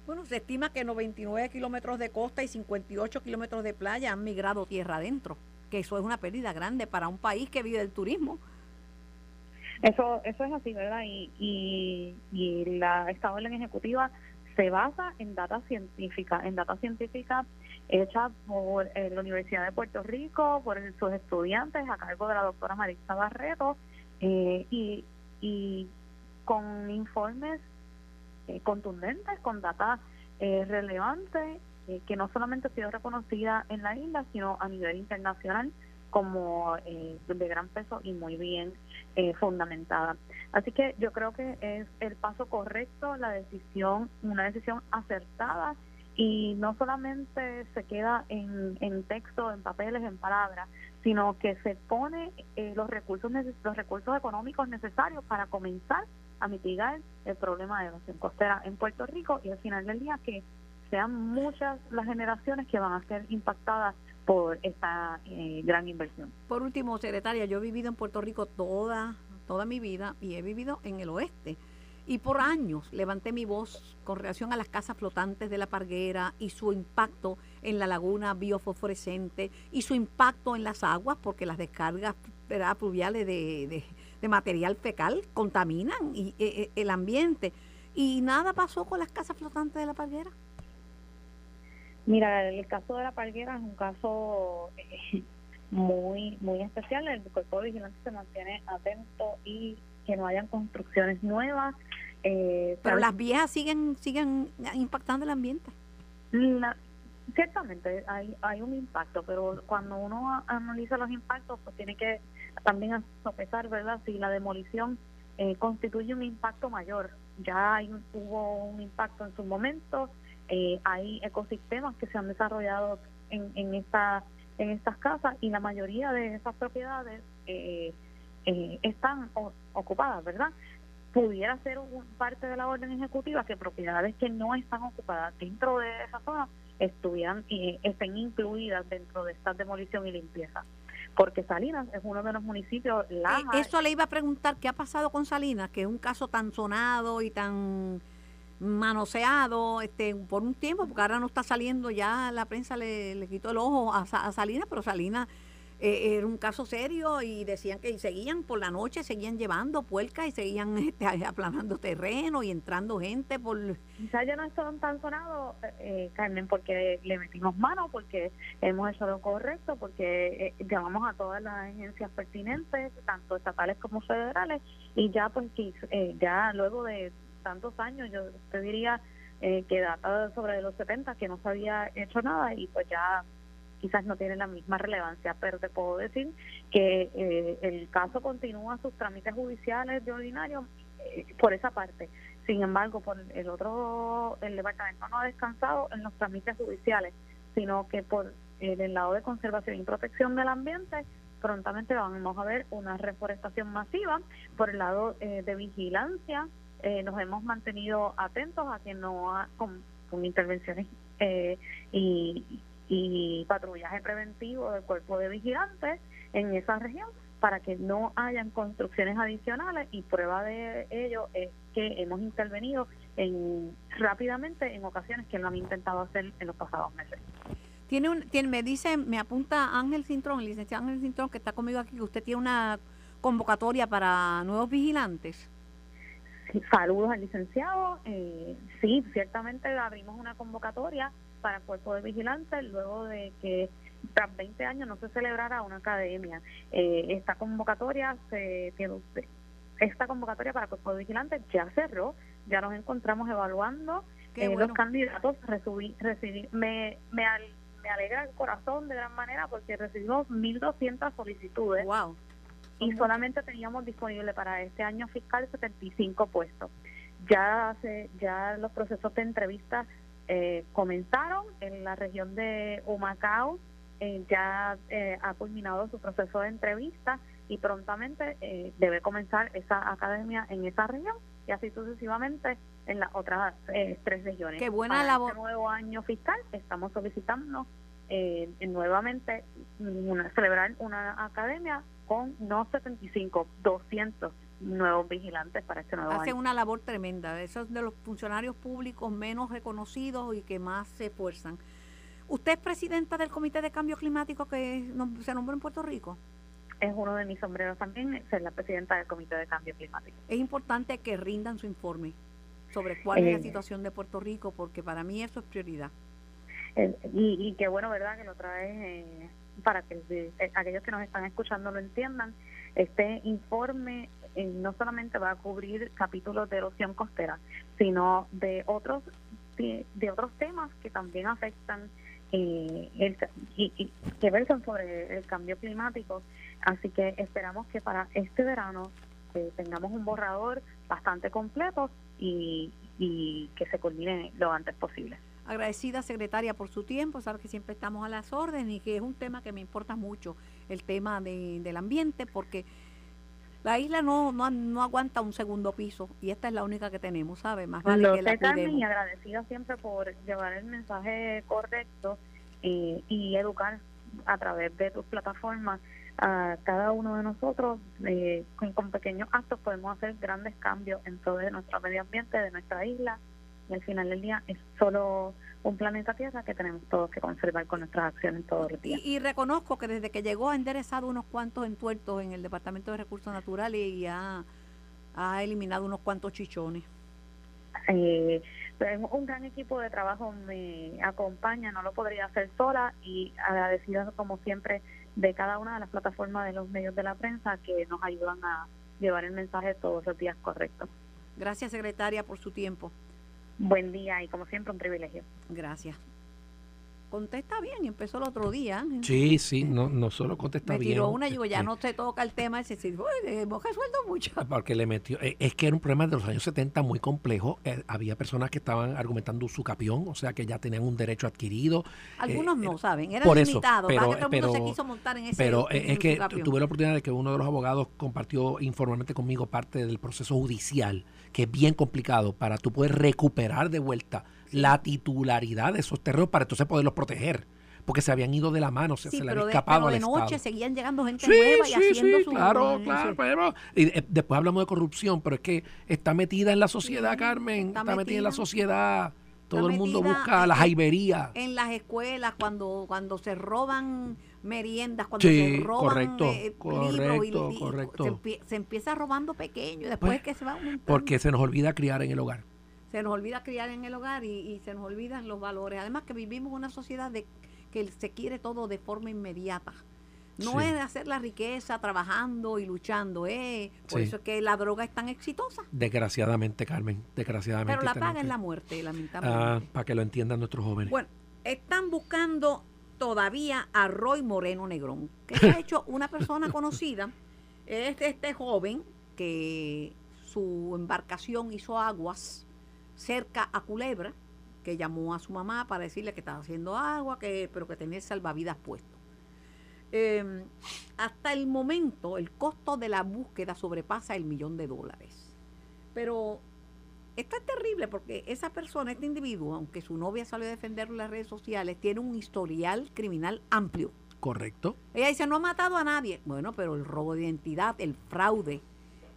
Bueno, se estima que 99 kilómetros de costa y 58 kilómetros de playa han migrado tierra adentro, que eso es una pérdida grande para un país que vive del turismo. Eso, eso es así, ¿verdad? Y, y, la, esta orden ejecutiva se basa en data científica, en data científica hecha por eh, la Universidad de Puerto Rico, por sus estudiantes a cargo de la doctora Marisa Barreto, eh, y, y con informes eh, contundentes, con data relevante, que no solamente ha sido reconocida en la isla, sino a nivel internacional como eh, de gran peso y muy bien eh, fundamentada. Así que yo creo que es el paso correcto, la decisión, una decisión acertada y no solamente se queda en, en texto, en papeles, en palabras, sino que se pone eh, los recursos los recursos económicos necesarios para comenzar a mitigar el problema de evasión costera en Puerto Rico y al final del día que sean muchas las generaciones que van a ser impactadas por esta eh, gran inversión. Por último, secretaria, yo he vivido en Puerto Rico toda toda mi vida y he vivido en el oeste y por años levanté mi voz con relación a las casas flotantes de la Parguera y su impacto en la laguna biofosforescente y su impacto en las aguas, porque las descargas fluviales de, material fecal contaminan y, e, e, el ambiente. Y nada pasó con las casas flotantes de la Parguera. Mira, el caso de la Parguera es un caso eh, muy muy especial. El cuerpo de vigilante se mantiene atento y que no hayan construcciones nuevas. Eh, Pero las viejas siguen siguen impactando el ambiente. Ciertamente hay, hay un impacto, pero cuando uno analiza los impactos, pues tiene que también sopesar, ¿verdad? Si la demolición eh, constituye un impacto mayor. Ya hay hubo un impacto en su momento, eh, hay ecosistemas que se han desarrollado en, en esta en estas casas y la mayoría de esas propiedades eh, eh, están ocupadas, ¿verdad? Pudiera ser un, parte de la orden ejecutiva que propiedades que no están ocupadas dentro de esa zona estuvieran y estén incluidas dentro de esta demolición y limpieza. Porque Salinas es uno de los municipios. La eh, eso le iba a preguntar, ¿qué ha pasado con Salinas? Que es un caso tan sonado y tan manoseado este por un tiempo, porque ahora no está saliendo, ya la prensa le, le quitó el ojo a, a Salinas, pero Salinas eh, era un caso serio y decían que seguían por la noche, seguían llevando puercas y seguían este, aplanando terreno y entrando gente por... Quizás ya no están tan sonados, eh, Carmen, porque le metimos mano, porque hemos hecho lo correcto, porque eh, llamamos a todas las agencias pertinentes, tanto estatales como federales, y ya pues ya luego de tantos años, yo te diría eh, que data sobre los 70, que no se había hecho nada y pues ya quizás no tiene la misma relevancia, pero te puedo decir que eh, el caso continúa sus trámites judiciales de ordinario eh, por esa parte. Sin embargo, por el otro, el departamento no ha descansado en los trámites judiciales, sino que por el lado de conservación y protección del ambiente, prontamente vamos a ver una reforestación masiva, por el lado de vigilancia eh, nos hemos mantenido atentos a que no ha, con, intervenciones eh, y, y patrullaje preventivo del cuerpo de vigilantes en esa región para que no hayan construcciones adicionales y prueba de ello es que hemos intervenido en rápidamente en ocasiones que lo han intentado hacer en los pasados meses. Tiene un, tiene, me dice, me apunta Ángel Cintrón, el licenciado Ángel Cintrón, que está conmigo aquí, que usted tiene una convocatoria para nuevos vigilantes. Saludos al licenciado. Eh, sí, ciertamente abrimos una convocatoria para cuerpo de vigilantes luego de que tras 20 años no se celebrara una academia. Eh, esta convocatoria se tiene esta convocatoria para cuerpo de vigilantes ya cerró, ya nos encontramos evaluando eh, los candidatos. Recibí, recibí, me, me, me alegra el corazón de gran manera porque recibimos 1.200 solicitudes. Wow y solamente teníamos disponible para este año fiscal 75 puestos. Ya hace, ya los procesos de entrevistas eh, comenzaron en la región de Humacao, eh, ya eh, ha culminado su proceso de entrevista y prontamente debe comenzar esa academia en esa región y así sucesivamente en las otras tres regiones. Qué buena Para Este nuevo año fiscal estamos solicitando nuevamente una, celebrar una academia con no 75, 200 nuevos vigilantes para este nuevo Hace una labor tremenda. Esos de los funcionarios públicos menos reconocidos y que más se esfuerzan. ¿Usted es presidenta del Comité de Cambio Climático que se nombró en Puerto Rico? Es uno de mis sombreros también, ser la presidenta del Comité de Cambio Climático. Es importante que rindan su informe sobre cuál es la eh, situación de Puerto Rico, porque para mí eso es prioridad. Eh, y, qué bueno, ¿verdad?, que lo trae eh, para que eh, aquellos que nos están escuchando lo entiendan, este informe eh, no solamente va a cubrir capítulos de erosión costera, sino de otros de otros temas que también afectan eh, el, y, que versan sobre el cambio climático. Así que esperamos que para este verano eh, tengamos un borrador bastante completo y, y que se culmine lo antes posible. Agradecida, secretaria, por su tiempo. Sabes que siempre estamos a las órdenes y que es un tema que me importa mucho, el tema de, del ambiente, porque la isla no, no, no, aguanta un segundo piso y esta es la única que tenemos, ¿sabes? Más vale que la cuidemos. y agradecida siempre por llevar el mensaje correcto eh, y educar a través de tus plataformas a cada uno de nosotros. Eh, con, con, pequeños actos podemos hacer grandes cambios en todo nuestro medio ambiente, de nuestra isla. Y al final del día es solo un planeta Tierra que tenemos todos que conservar con nuestras acciones todos los días. Y, reconozco que desde que llegó ha enderezado unos cuantos entuertos en el Departamento de Recursos Naturales y ha, ha eliminado unos cuantos chichones. Eh, un gran equipo de trabajo me acompaña, no lo podría hacer sola y agradecida como siempre de cada una de las plataformas de los medios de la prensa que nos ayudan a llevar el mensaje todos los días correctos. Gracias, secretaria, por su tiempo. Buen día y como siempre un privilegio. Gracias contesta bien, empezó el otro día. Sí, sí, no, no solo contesta me bien. tiró una y digo, ya no se toca el tema, ese sí, hemos resuelto mucho. Ah, porque le metió, eh, es que era un problema de los años 70 muy complejo, eh, había personas que estaban argumentando su capión, o sea que ya tenían un derecho adquirido. Algunos eh, no saben, eran limitados, pero, que todo el mundo se quiso montar en ese Pero es que tuve la oportunidad de que uno de los abogados compartió informalmente conmigo parte del proceso judicial, que es bien complicado para tú poder recuperar de vuelta la titularidad de esos terrenos para entonces poderlos proteger porque se habían ido de la mano, se, se le había escapado pero de noche seguían llegando gente nueva y haciendo sí, claro, claro. y eh, después hablamos de corrupción, pero es que está metida en la sociedad, Carmen, está, metida, en la sociedad. Todo el mundo busca la jaibería. En las escuelas, cuando, cuando se roban meriendas, cuando se roban correcto, eh, correcto, correcto. Se, empieza robando pequeño y después pues, que se va Porque se nos olvida criar en el hogar se nos olvida criar en el hogar y, se nos olvidan los valores. Además que vivimos en una sociedad de que se quiere todo de forma inmediata. No es hacer la riqueza trabajando y luchando, eh. por eso es que la droga es tan exitosa. Desgraciadamente, Carmen, desgraciadamente. Pero la paga es la muerte, lamentablemente. Ah, para que lo entiendan nuestros jóvenes. Bueno, están buscando todavía a Roy Moreno Negrón, que ha hecho una persona conocida. Es este joven que su embarcación hizo aguas cerca a Culebra, que llamó a su mamá para decirle que estaba haciendo agua, que, pero que tenía salvavidas puesto. Em, hasta el momento, el costo de la búsqueda sobrepasa el millón de dólares. Pero esto es terrible porque esa persona, este individuo, aunque su novia salió a defenderlo en las redes sociales, tiene un historial criminal amplio. Correcto. Ella dice, no ha matado a nadie. Bueno, pero el robo de identidad, el fraude,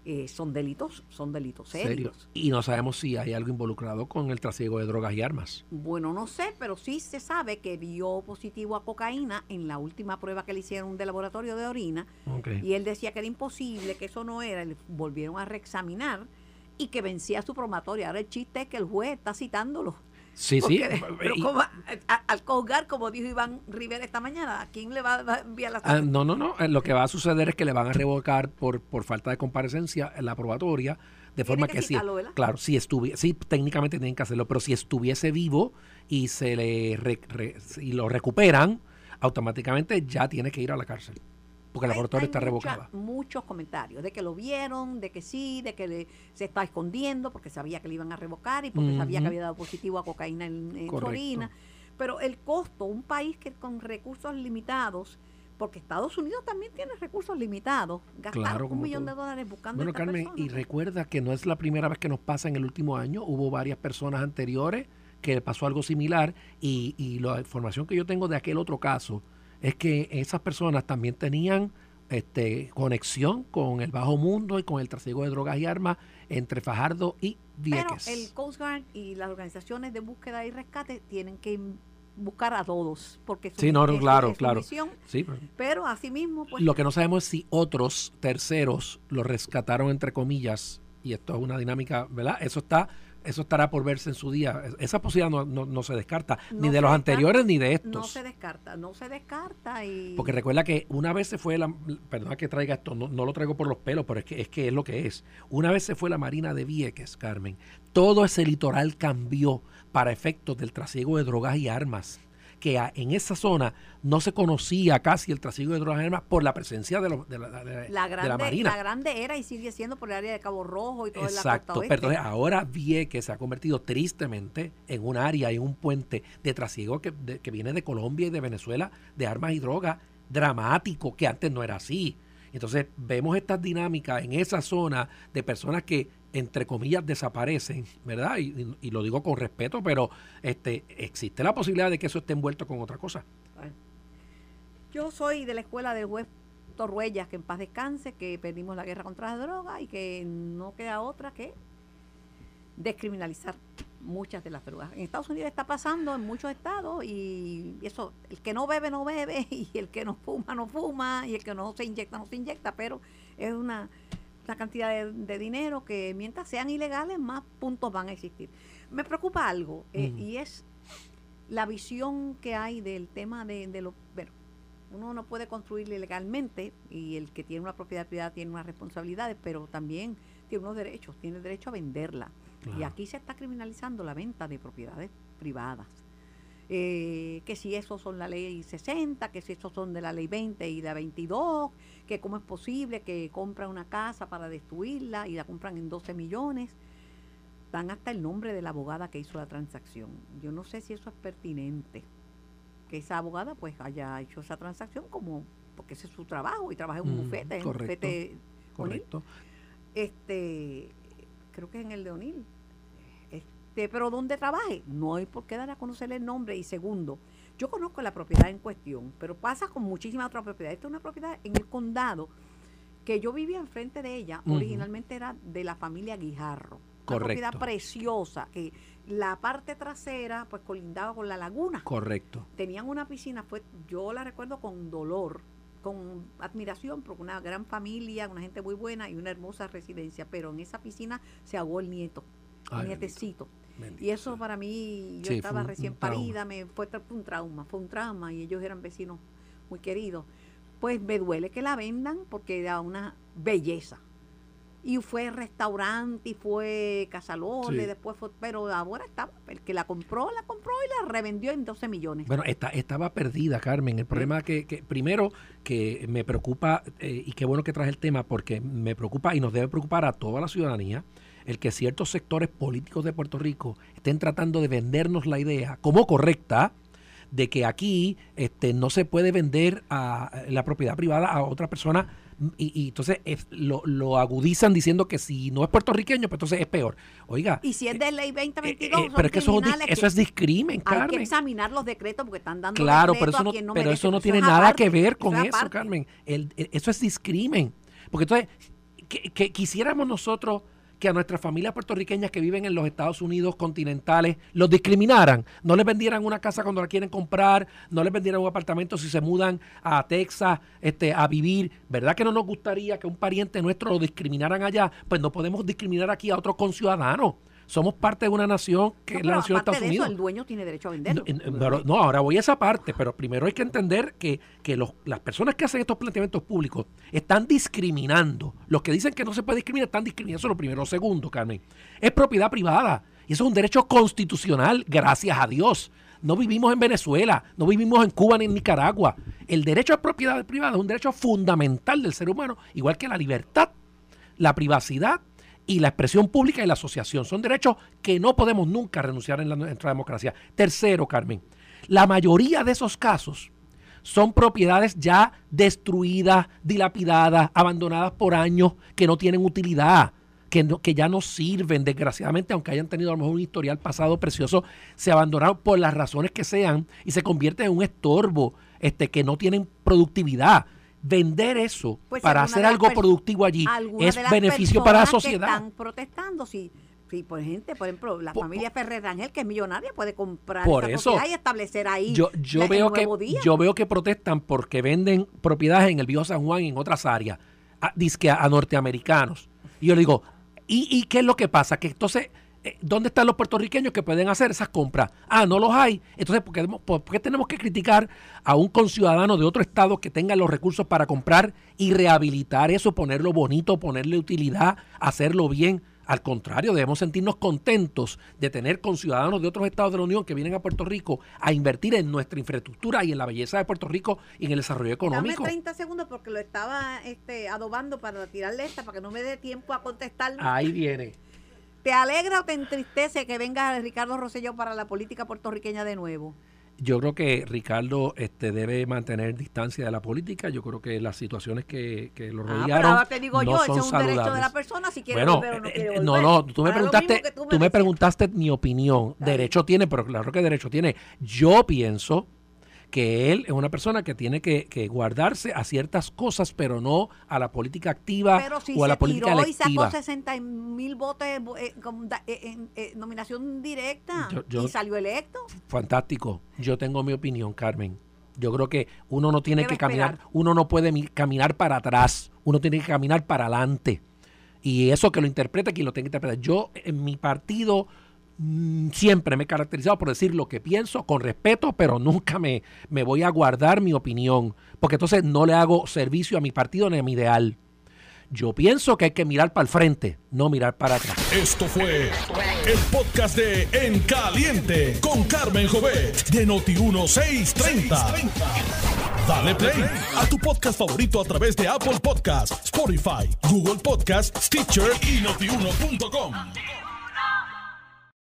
eh, son delitos, son delitos serios. Y no sabemos si hay algo involucrado con el trasiego de drogas y armas. Bueno, no sé, pero sí se sabe que dio positivo a cocaína en la última prueba que le hicieron de laboratorio de orina. Y él decía que era imposible, que eso no era. Le volvieron a reexaminar y que vencía su promatoria. Ahora el chiste es que el juez está citándolo. Sí, sí. Pero como, al colgar, como dijo Iván Rivera esta mañana, ¿a quién le va a enviar la ah, No, no, no. Eh, lo que va a suceder es que le van a revocar por, por falta de comparecencia en la probatoria, de forma que, sí. Claro, si estuviese, sí, técnicamente tienen que hacerlo, pero si estuviese vivo y se le y lo recuperan, automáticamente ya tiene que ir a la cárcel porque la laboratorio está revocada. Muchos comentarios de que lo vieron, de que sí, de que se está escondiendo porque sabía que le iban a revocar y porque sabía que había dado positivo a cocaína en, en Pero el costo, un país que con recursos limitados, porque Estados Unidos también tiene recursos limitados, gastar un millón de dólares buscando Bueno, Carmen, y recuerda que no es la primera vez que nos pasa en el último año, hubo varias personas anteriores que pasó algo similar y, y la información que yo tengo de aquel otro caso es que esas personas también tenían este, conexión con el bajo mundo y con el trasiego de drogas y armas entre Fajardo y Vieques. Pero el Coast Guard y las organizaciones de búsqueda y rescate tienen que buscar a todos porque sí no, claro claro. sí, pero, pero asimismo pues lo que no sabemos es si otros terceros lo rescataron entre comillas y esto es una dinámica verdad eso está eso estará por verse en su día. Esa posibilidad no, no, no se descarta, No ni de los descarta, anteriores ni de estos. No se descarta, no se descarta y... Porque recuerda que una vez se fue la, perdona que traiga esto, no, no lo traigo por los pelos, pero es que, es que es lo que es. Una vez se fue la Marina de Vieques, Carmen, todo ese litoral cambió para efectos del trasiego de drogas y armas. Que en esa zona no se conocía casi el trasiego de drogas y armas por la presencia de, de la, de la- la de la grande, Marina. la grande era y sigue siendo por el área de Cabo Rojo y toda la Exacto, oeste. pero entonces ahora Vieques se ha convertido tristemente en un área y un puente de trasiego que, que viene de Colombia y de Venezuela de armas y drogas dramático, que antes no era así. Entonces vemos estas dinámicas en esa zona de personas que, entre comillas, desaparecen, ¿verdad? Y, y- lo digo con respeto, pero este existe la posibilidad de que eso esté envuelto con otra cosa. Yo soy de la escuela del juez Torruellas, que en paz descanse, que perdimos la guerra contra la droga y que no queda otra que descriminalizar muchas de las drogas. En Estados Unidos está pasando en muchos estados y eso, el que no bebe, no bebe, y el que no fuma, no fuma, y el que no se inyecta, no se inyecta, pero es una, una cantidad de, de dinero que mientras sean ilegales, más puntos van a existir. Me preocupa algo, eh, y es la visión que hay del tema de, de los... Bueno, uno no puede construir ilegalmente y el que tiene una propiedad privada tiene unas responsabilidades, pero también tiene unos derechos, tiene el derecho a venderla. Y aquí se está criminalizando la venta de propiedades privadas. Eh, que si esos son la ley 60, que si esos son de la ley 20 y la 22, que cómo es posible que compran una casa para destruirla y la compran en 12 millones. Dan hasta el nombre de la abogada que hizo la transacción. Yo no sé si eso es pertinente. Que esa abogada pues haya hecho esa transacción como porque ese es su trabajo y trabaja en un Mm, bufete, en un correcto. bufete Correcto. este creo que es en el de O'Neill este pero donde trabaje no hay por qué dar a conocerle el nombre. Y segundo yo conozco la propiedad en cuestión pero pasa con muchísimas otras propiedades. Esta es una propiedad en el condado que yo vivía enfrente de ella. Originalmente era de la familia Guijarro. Una Correcto. propiedad preciosa que la parte trasera pues colindaba con la laguna. Correcto. tenían una piscina, fue, yo la recuerdo con dolor, con admiración, porque una gran familia, una gente muy buena y una hermosa residencia, pero en esa piscina se ahogó el nieto, el nietecito. bendito Y eso para mí, yo Sí, estaba recién parida, me fue, un trauma, fue un trauma y ellos eran vecinos muy queridos. Pues me duele que la vendan porque era una belleza. Y fue restaurante y fue Casalole, Sí. después fue, pero ahora estaba, el que la compró, la compró y la revendió en 12 millones. Bueno, está, estaba perdida, Carmen. El problema que, que primero, que me preocupa, eh, y qué bueno que traje el tema, porque me preocupa y nos debe preocupar a toda la ciudadanía, el que ciertos sectores políticos de Puerto Rico estén tratando de vendernos la idea, como correcta, de que aquí este, no se puede vender a la propiedad privada a otra persona y, y entonces es- lo, lo agudizan diciendo que si no es puertorriqueño, pues entonces es peor. Oiga, Y si es de ley eh, 2022, eh, son pero es que eso, eso es discrimen, Hay que examinar los decretos porque están dando Claro, pero eso no, no pero eso no tiene es nada aparte, que ver con es eso. Carmen. El- el- eso es discrimen. Porque entonces, que, que quisiéramos nosotros que a nuestras familias puertorriqueñas que viven en los Estados Unidos continentales los discriminaran, no les vendieran una casa cuando la quieren comprar, no les vendieran un apartamento si se mudan a Texas este, a vivir. ¿Verdad que no nos gustaría que un pariente nuestro lo discriminaran allá? Pues no podemos discriminar aquí a otros conciudadanos. Somos parte de una nación que No, es la nación de Estados de Unidos. eso, el dueño tiene derecho a venderlo. No, en- pero- no, ahora voy a esa parte, pero primero hay que entender que, que los- las personas que hacen estos planteamientos públicos están discriminando. Los que dicen que no se puede discriminar están discriminando. Eso es lo primero. Segundo, Carmen, es propiedad privada. Y eso es un derecho constitucional, gracias a Dios. No vivimos en Venezuela, no vivimos en Cuba ni en Nicaragua. El derecho a propiedad privada es un derecho fundamental del ser humano, igual que la libertad, la privacidad y la expresión pública y la asociación. Son derechos que no podemos nunca renunciar en la, nuestra democracia. Tercero, Carmen, la mayoría de esos casos son propiedades ya destruidas, dilapidadas, abandonadas por años, que no tienen utilidad, que, no- que ya no sirven, desgraciadamente, aunque hayan tenido a lo mejor un historial pasado precioso, se abandonaron por las razones que sean y se convierten en un estorbo, este, que no tienen productividad. Vender eso Pues, para hacer algo productivo allí es beneficio para la que sociedad. están protestando, si, si por gente, por ejemplo, la Po- familia Ferrer Ángel, que es millonaria, puede comprar Por eso, y establecer ahí Yo, yo veo que día. yo veo que protestan porque venden propiedades en el viejo San Juan y en otras áreas, a, dizque a, a norteamericanos. Y yo le digo, ¿y, ¿y qué es lo que pasa? Que entonces ¿dónde están los puertorriqueños que pueden hacer esas compras? Ah, no los hay. Entonces, ¿por qué, por qué tenemos que criticar a un conciudadano de otro estado que tenga los recursos para comprar y rehabilitar eso, ponerlo bonito, ponerle utilidad, hacerlo bien? Al contrario, debemos sentirnos contentos de tener conciudadanos de otros estados de la Unión que vienen a Puerto Rico a invertir en nuestra infraestructura y en la belleza de Puerto Rico y en el desarrollo económico. Dame 30 segundos porque lo estaba este, adobando para tirarle esta, para que no me dé tiempo a contestar. Ahí viene. ¿Te alegra o te entristece que venga Ricardo Rosselló para la política puertorriqueña de nuevo? Yo creo que Ricardo este, debe mantener distancia de la política. Yo creo que las situaciones que, que lo rodearon. Ah, pero ahora te digo yo, son es un derecho de la persona si quiere bueno, volver o no eh, quiere No, no, tú me preguntaste, tú me, preguntaste mi opinión. Derecho tiene, pero claro que derecho tiene. Yo pienso que él es una persona que tiene que, guardarse a ciertas cosas, pero no a la política activa o a la política tiró y sacó 60 mil votos eh, eh, en eh, nominación directa y salió electo. Fantástico. Yo tengo mi opinión, Carmen. Yo creo que uno no tiene que caminar, uno no puede caminar para atrás, uno tiene que caminar para adelante. Y eso que lo interpreta quien lo tenga que interpretar. Yo en mi partido siempre me he caracterizado por decir lo que pienso con respeto, pero nunca me, me voy a guardar mi opinión, porque entonces no le hago servicio a mi partido ni a mi ideal. Yo pienso que hay que mirar para el frente, no mirar para atrás. Esto fue el podcast de En Caliente con Carmen Jovet de Noti1630. Dale play a tu podcast favorito a través de Apple Podcasts, Spotify, Google Podcasts, Stitcher y notiuno.com.